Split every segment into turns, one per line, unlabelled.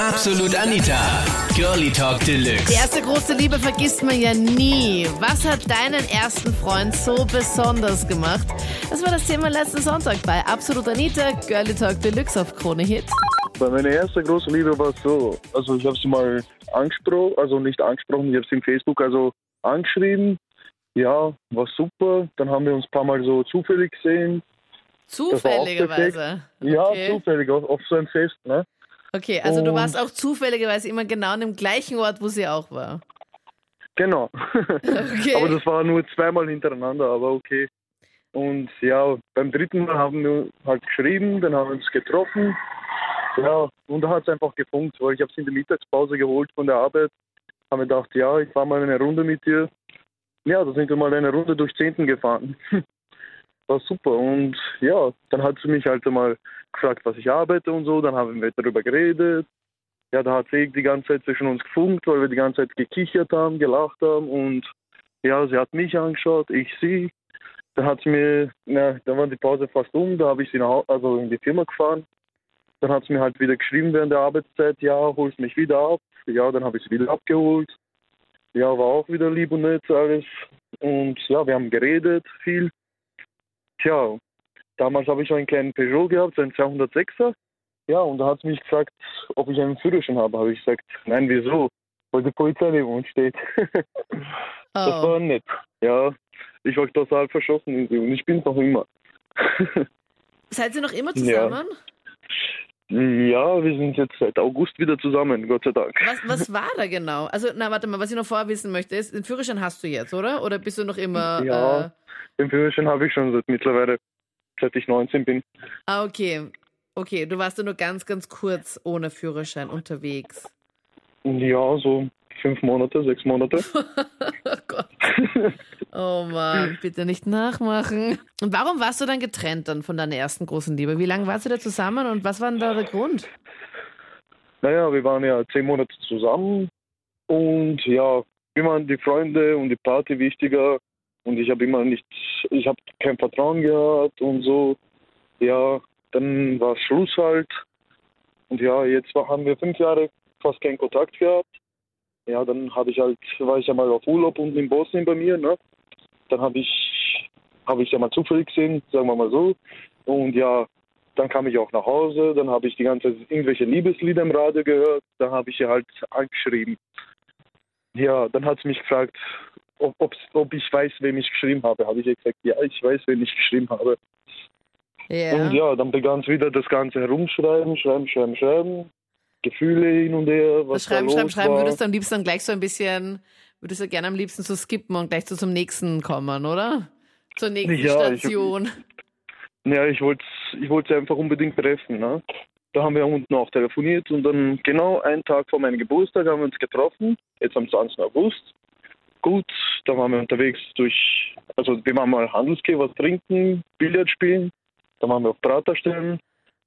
Absolut Anita. Girlie Talk
Die
Deluxe.
erste große Liebe vergisst man ja nie. Was hat deinen ersten Freund so besonders gemacht? Das war das Thema letzten Sonntag bei Absolut Anita, Girlie Talk Deluxe auf Krone Hit.
Bei meiner ersten großen Liebe war es so, also ich habe sie mal angesprochen, also nicht angesprochen, ich habe sie im Facebook also angeschrieben. Ja, war super. Dann haben wir uns ein paar Mal so zufällig gesehen.
Zufälligerweise.
Ja,
Okay.
zufällig, auf, auf so ein Fest, ne?
Okay, also du
Und-
warst auch zufälligerweise immer genau an dem gleichen Ort, wo sie auch war.
Genau.
Okay.
aber das war nur zweimal hintereinander, aber okay. Und ja, beim dritten Mal haben wir halt geschrieben, dann haben wir uns getroffen. Ja, und da hat es einfach gefunkt, weil ich habe sie in der Mittagspause geholt von der Arbeit. Haben wir gedacht, ja, ich fahre mal eine Runde mit dir. Ja, da sind wir mal eine Runde durch Zehnten gefahren. War super. Und ja, dann hat sie mich halt mal gefragt, was ich arbeite und so. Dann haben wir darüber geredet. Ja, da hat sie die ganze Zeit zwischen uns gefunkt, weil wir die ganze Zeit gekichert haben, gelacht haben. Und ja, sie hat mich angeschaut, ich sie. Dann hat sie mir, na, dann war die Pause fast um, da habe ich sie nach, also in die Firma gefahren. Dann hat sie mir halt wieder geschrieben während der Arbeitszeit, ja, holst mich wieder ab. Ja, dann habe ich sie wieder abgeholt. Ja, war auch wieder lieb und nett alles. Und ja, wir haben geredet viel. Tja, damals habe ich einen kleinen Peugeot gehabt, so einen 206er. Ja, und da hat sie mich gefragt, ob ich einen Führerschein habe. Habe ich gesagt, nein, wieso? Weil die Polizei neben uns steht. Das
oh.
war nett. Ja, ich war total verschossen in sie und ich bin noch immer.
Seid ihr noch immer zusammen?
ja, wir sind jetzt seit August wieder zusammen, Gott sei Dank.
Was, was war da genau? Also, na, warte mal, was ich noch vorher wissen möchte, ist, den Führerschein hast du jetzt, oder? Oder bist du noch immer.
Ja.
Äh,
Den Führerschein habe ich schon seit mittlerweile, seit ich 19 bin.
ah, okay. Okay, du warst ja nur ganz, ganz kurz ohne Führerschein unterwegs.
Ja, so fünf Monate, sechs Monate.
Oh Gott. Oh Mann, bitte nicht nachmachen. Und warum warst du dann getrennt dann von deiner ersten großen Liebe? Wie lange warst du da zusammen und was war denn da der Grund?
Naja, wir waren ja zehn Monate zusammen und ja, mir waren die Freunde und die Party wichtiger und ich habe immer nicht, ich habe kein Vertrauen gehabt und so. Ja, dann war Schluss halt und ja, jetzt haben wir fünf Jahre fast keinen Kontakt gehabt. Ja, dann habe ich halt, war ich ja mal auf Urlaub unten in Bosnien bei mir, ne? Dann habe ich, habe ich ja mal zufällig gesehen, sagen wir mal so. Und ja, dann kam ich auch nach Hause, dann habe ich die ganze Zeit irgendwelche Liebeslieder im Radio gehört, dann habe ich sie halt angeschrieben. Ja, dann hat sie mich gefragt, ob, ob ich weiß, wem ich geschrieben habe. Habe ich ihr gesagt, ja, ich weiß, wen ich geschrieben habe.
Ja.
Und ja, dann begann es wieder das Ganze herumschreiben, schreiben, schreiben, schreiben. Gefühle hin und her, was
das Schreiben,
da
Schreiben, Schreiben würdest du am liebsten dann gleich so ein bisschen, würdest du gerne am liebsten so skippen und gleich so zum nächsten kommen, oder? Zur nächsten
Ja, ich-
Station.
Ja, ich wollte ich wollte sie einfach unbedingt treffen. Ne? Da haben wir unten auch telefoniert und dann genau einen Tag vor meinem Geburtstag haben wir uns getroffen, jetzt am 20. August. Gut, da waren wir unterwegs durch, also wir waren mal Handelsgeh, was trinken, Billard spielen, dann waren wir auf Praterstellen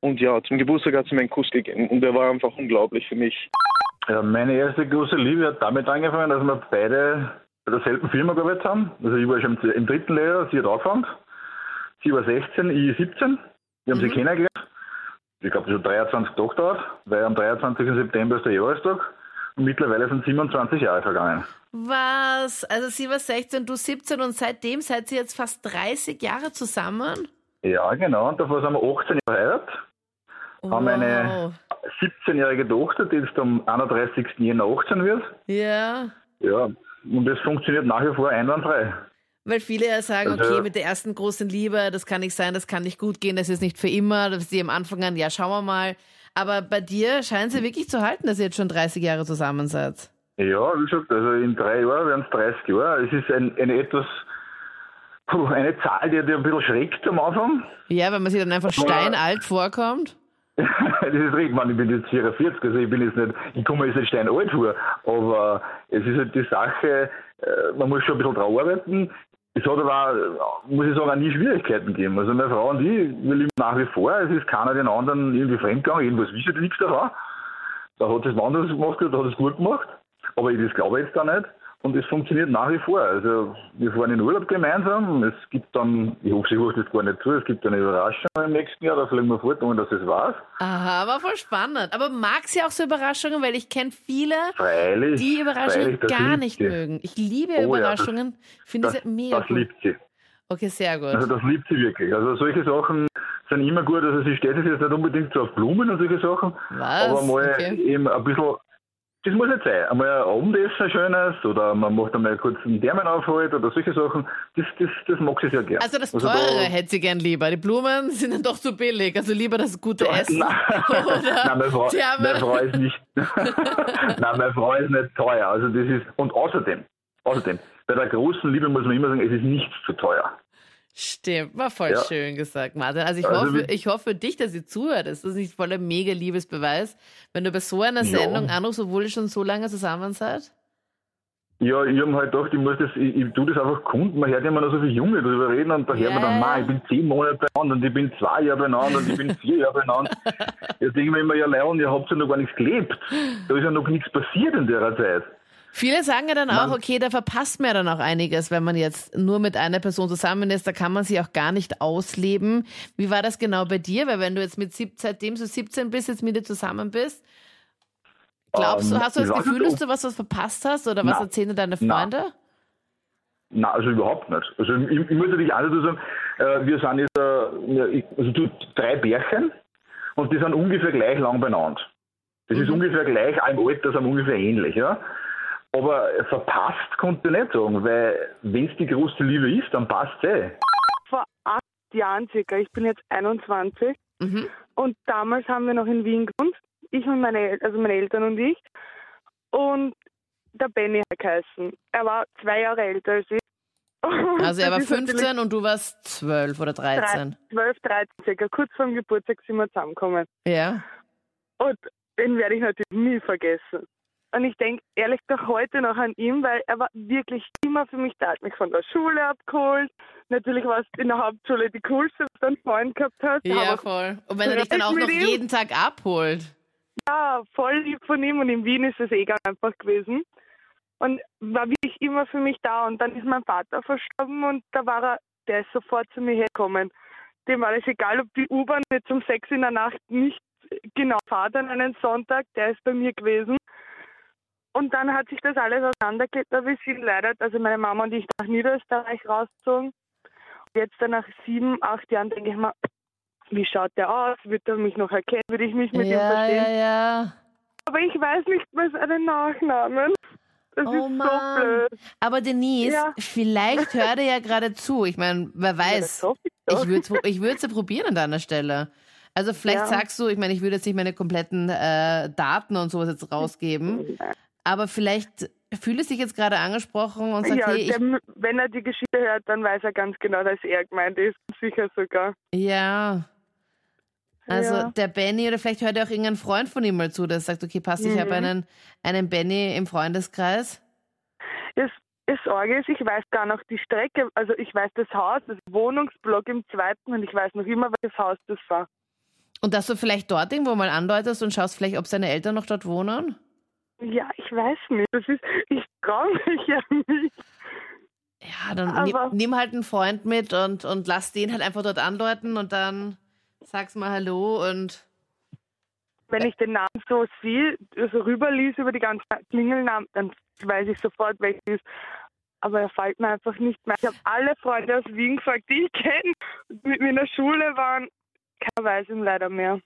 und ja, zum Geburtstag hat sie mir einen Kuss gegeben und der war einfach unglaublich für mich.
Ja, meine erste große Liebe hat damit angefangen, dass wir beide bei derselben Firma gearbeitet haben. Also ich war schon im, im dritten Lehrjahr, sie hat angefangen. Sie war 16, ich 17. Wir haben sie kennengelernt. Ich glaube, schon 23 Tage dauert, weil am 23. September ist der Jahrestag. Und mittlerweile sind 27 Jahre vergangen.
Was? Also sie war 16, du 17 und seitdem seid ihr jetzt fast 30 Jahre zusammen?
Ja, genau. Und davor sind wir 18 Jahre verheiratet. Haben eine 17-jährige Tochter, die jetzt am 31. Jänner 18 wird.
Ja.
Ja, und das funktioniert nach wie vor einwandfrei.
Weil viele ja sagen,
Also-
okay, mit der ersten großen Liebe, das kann nicht sein, das kann nicht gut gehen, das ist nicht für immer, das ist die am Anfang an, ja, schauen wir mal. Aber bei dir scheint sie wirklich zu halten, dass ihr jetzt schon 30 Jahre zusammen seid.
Ja, wie gesagt, also in drei Jahren werden es 30 Jahre. Es ist ein, eine etwas, eine Zahl, die dir ein bisschen schreckt am Anfang.
Ja, wenn man sich dann einfach steinalt vorkommt.
das ist richtig, man, ich bin jetzt 44, also ich bin jetzt nicht, ich komme jetzt nicht steinalt vor, aber es ist halt die Sache, äh, man muss schon ein bisschen drauf arbeiten. Es hat aber, muss ich sagen, auch nie Schwierigkeiten gegeben. Also meine Frau und ich, wir lieben nach wie vor, es ist keiner den anderen irgendwie fremdgegangen, irgendwas die nichts davon. Da hat Mann das gemacht, da hat es gut gemacht. Aber ich, das glaube jetzt da nicht. Und es funktioniert nach wie vor. Also wir fahren in Urlaub gemeinsam. Es gibt dann, ich hoffe, sie hört das gar nicht zu, es gibt eine Überraschung im nächsten Jahr, da fliegen wir fort, ohne dass es weiß.
Aha, aber voll spannend. Aber mag sie auch so Überraschungen, weil ich kenne viele,
Freilich,
die Überraschungen
freilich,
gar nicht
sie.
mögen. Ich liebe
Oh ja,
Überraschungen, finde
Das,
sie mega
das liebt sie.
Okay, sehr gut.
Also das liebt sie wirklich. Also solche Sachen sind immer gut. Also sie steht sich jetzt nicht unbedingt so auf Blumen und solche Sachen,
Was?
aber mal
Okay.
eben ein bisschen, das muss nicht sein. Einmal ein Abendessen ein schönes oder man macht einmal kurz einen Thermenaufhalt oder solche Sachen. Das, das, das mag sie sehr gerne.
Also das
da-
Teurere hätte sie gern lieber. Die Blumen sind dann doch zu billig. Also lieber das gute Essen.
Nein, Nein meine, Frau, meine Frau ist nicht. Nein, meine Frau ist nicht teuer. Also das ist und außerdem, außerdem, bei der großen Liebe muss man immer sagen, es ist nichts zu teuer.
Stimmt, war voll
Ja.
schön gesagt, Martin. Also ich,
Also
hoffe, ich hoffe für dich, dass sie zuhört. Das ist nicht voller mega Liebesbeweis, wenn du bei so einer
Ja.
Sendung anrufst, obwohl ihr schon so lange zusammen seid.
Ja, ich habe halt gedacht, ich muss das, ich, ich tue das einfach kunden. Man hört immer noch so viele Junge drüber reden und da hört man
Ja.
dann, man, ich bin zehn Monate beieinander und ich bin zwei Jahre beieinander und ich bin vier Jahre beieinander. Jetzt denke ich mir immer, ja, Leon, ihr habt ja noch gar nichts gelebt. Da ist ja noch nichts passiert in der Zeit.
Viele sagen ja dann auch,
Man-
okay, da verpasst man ja dann auch einiges, wenn man jetzt nur mit einer Person zusammen ist. Da kann man sich auch gar nicht ausleben. Wie war das genau bei dir? Weil wenn du jetzt mit sieb- seitdem du 17 bist, jetzt mit dir zusammen bist, glaubst du,
Ähm,
hast du das Gefühl, dass du was, was verpasst hast? Oder was
Na.
erzählen deine
Na.
Freunde?
Nein, also überhaupt nicht. Also ich, ich muss natürlich auch dazu sagen, äh, wir sind jetzt äh, also du, drei Bärchen und die sind ungefähr gleich lang beieinander. Das ist ungefähr gleich, im Alter sind ungefähr ähnlich, ja. Aber verpasst konnte ich nicht sagen, weil wenn es die große Liebe ist, dann passt es eh.
vor acht Jahren circa. Ich bin jetzt 21
Mhm.
und damals haben wir noch in Wien gewohnt. Ich und meine, El- also meine Eltern und ich. Und der Benny hat geheißen. Er war zwei Jahre älter als ich.
Also er war
das ist natürlich
15 und du warst 12 oder 13.
12, 13 circa. Kurz vor dem Geburtstag sind wir zusammengekommen.
Ja.
Und den werde ich natürlich nie vergessen. Und ich denke ehrlich gesagt heute noch an ihn, weil er war wirklich immer für mich da. Er hat mich von der Schule abgeholt. Natürlich war es in der Hauptschule die coolste, dass du einen Freund gehabt hast.
Ja, voll. Und wenn er dich dann auch noch
ihm?
jeden Tag abholt.
ja, voll lieb von ihm und in Wien ist es eh ganz einfach gewesen. Und war wirklich immer für mich da. Und dann ist mein Vater verstorben und da war er, der ist sofort zu mir hergekommen. Dem war es egal, ob die U-Bahn jetzt um sechs in der Nacht nicht genau fahrt an einem Sonntag, der ist bei mir gewesen. Und dann hat sich das alles auseinandergelebt, wir sind leider, also meine Mama und ich nach Niederösterreich rausgezogen. Jetzt dann nach sieben, acht Jahren denke ich mal, wie schaut der aus? Wird er mich noch erkennen? Würde ich mich mit ihm
Ja,
verstehen?
ja, ja.
Aber ich weiß nicht mehr seinen Nachnamen. Das
Oh
ist
Mann.
so blöd.
Aber Denise,
Ja.
vielleicht hört er ja gerade zu. Ich meine, wer
Ja,
weiß.
hoffe ich.
Ich würde ich würd's ja probieren an deiner Stelle. Also vielleicht
Ja.
sagst du, ich meine, ich würde jetzt nicht meine kompletten äh, Daten und sowas jetzt rausgeben, aber vielleicht fühle ich sich jetzt gerade angesprochen und sagt,
ja,
hey,
der, wenn er die Geschichte hört, dann weiß er ganz genau, dass er gemeint ist. Sicher sogar.
ja. Also
Ja.
der Benny oder vielleicht hört ja auch irgendein Freund von ihm mal zu, der sagt, okay, passt, ich habe
Mhm.
einen, einen Benny im Freundeskreis.
Das, das Sorge ist, ich weiß gar noch die Strecke, also ich weiß das Haus, das Wohnungsblock im zweiten und ich weiß noch immer, welches Haus das war.
Und dass du vielleicht dort irgendwo mal andeutest und schaust vielleicht, ob seine Eltern noch dort wohnen?
Ja, ich weiß nicht. Das ist, ich traue mich ja nicht.
Ja, dann nimm,
Aber-
nimm halt einen Freund mit und, und lass den halt einfach dort andeuten und dann sag's mal Hallo und
Wenn ich den Namen so sehe, also rüberlies über die ganzen Klingelnamen, dann weiß ich sofort, welches ist. Aber er fällt mir einfach nicht mehr. Ich habe alle Freunde aus Wien gefragt, die ich kenne, die mit mir in der Schule waren. Keiner weiß ihn leider mehr.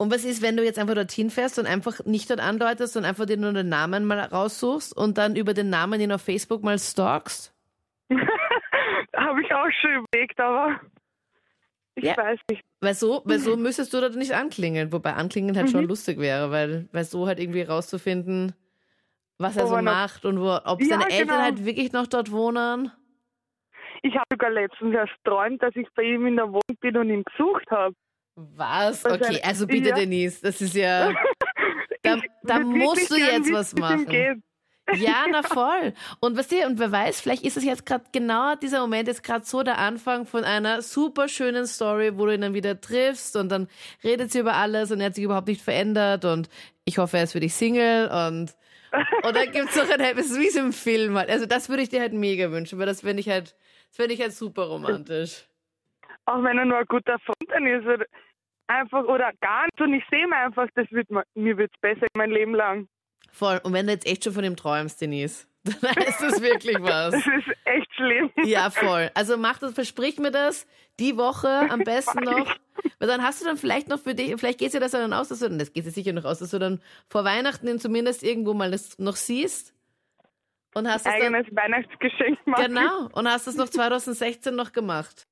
Und was ist, wenn du jetzt einfach dorthin fährst und einfach nicht dort andeutest und einfach dir nur den Namen mal raussuchst und dann über den Namen ihn auf Facebook mal stalkst?
habe ich auch schon überlegt, aber ich
Ja.
weiß nicht.
Weil so, weil so müsstest du dort nicht anklingeln. Wobei anklingeln halt schon lustig wäre, weil, weil so halt irgendwie rauszufinden, was er
Wo
so macht und wo, ob
Ja,
seine Eltern
genau.
halt wirklich noch dort wohnen.
Ich habe sogar letztens erst träumt, dass ich bei ihm in der Wohnung bin und ihn gesucht habe.
Was? Okay, also bitte,
ja.
Denise, das ist ja. Da, da musst du jetzt was
es
machen. Ja, na voll. Und was dir, und wer weiß, vielleicht ist es jetzt gerade genau dieser Moment ist gerade so der Anfang von einer super schönen Story, wo du ihn dann wieder triffst und dann redet sie über alles und er hat sich überhaupt nicht verändert und ich hoffe, er ist für dich Single und und dann gibt's noch ein es ist wie im Film halt. Also das würde ich dir halt mega wünschen, weil das finde ich halt, das finde ich halt super romantisch.
Auch wenn er nur ein guter Freund ist einfach oder gar nicht und ich sehe mir einfach, das wird mir, wird's besser mein Leben lang.
Voll. Und wenn du jetzt echt schon von ihm träumst, Denise, dann ist das wirklich was.
Das ist echt schlimm.
Ja, voll. Also mach das, versprich mir das die Woche am besten noch. Weil dann hast du dann vielleicht noch für dich, vielleicht geht dir das dann aus, dass du, das geht dir sicher noch aus, dass du dann vor Weihnachten ihn zumindest irgendwo mal das noch siehst. Und hast es
Eigenes
dann,
Weihnachtsgeschenk machen.
Genau. Und hast es noch 2016 noch gemacht.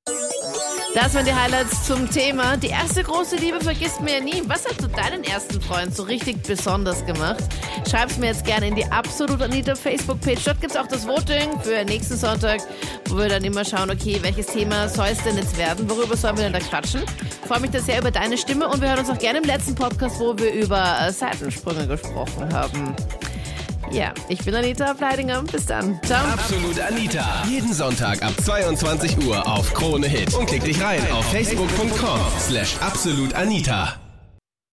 Das waren die Highlights zum Thema. Die erste große Liebe vergisst mir ja nie. Was hat zu deinen ersten Freund so richtig besonders gemacht? Schreib's mir jetzt gerne in die Absolut Anita Facebook-Page. Dort gibt's auch das Voting für nächsten Sonntag, wo wir dann immer schauen, okay, welches Thema soll es denn jetzt werden? Worüber sollen wir denn da quatschen? Ich freue mich da sehr über deine Stimme und wir hören uns auch gerne im letzten Podcast, wo wir über äh, Seitensprünge gesprochen haben. Ja, ich bin Anita Pleidinger. Bis dann. Ciao.
Absolut Anita. Jeden Sonntag ab 22 Uhr auf Krone Hit. Und klick dich rein auf facebook.com slash absolutanita.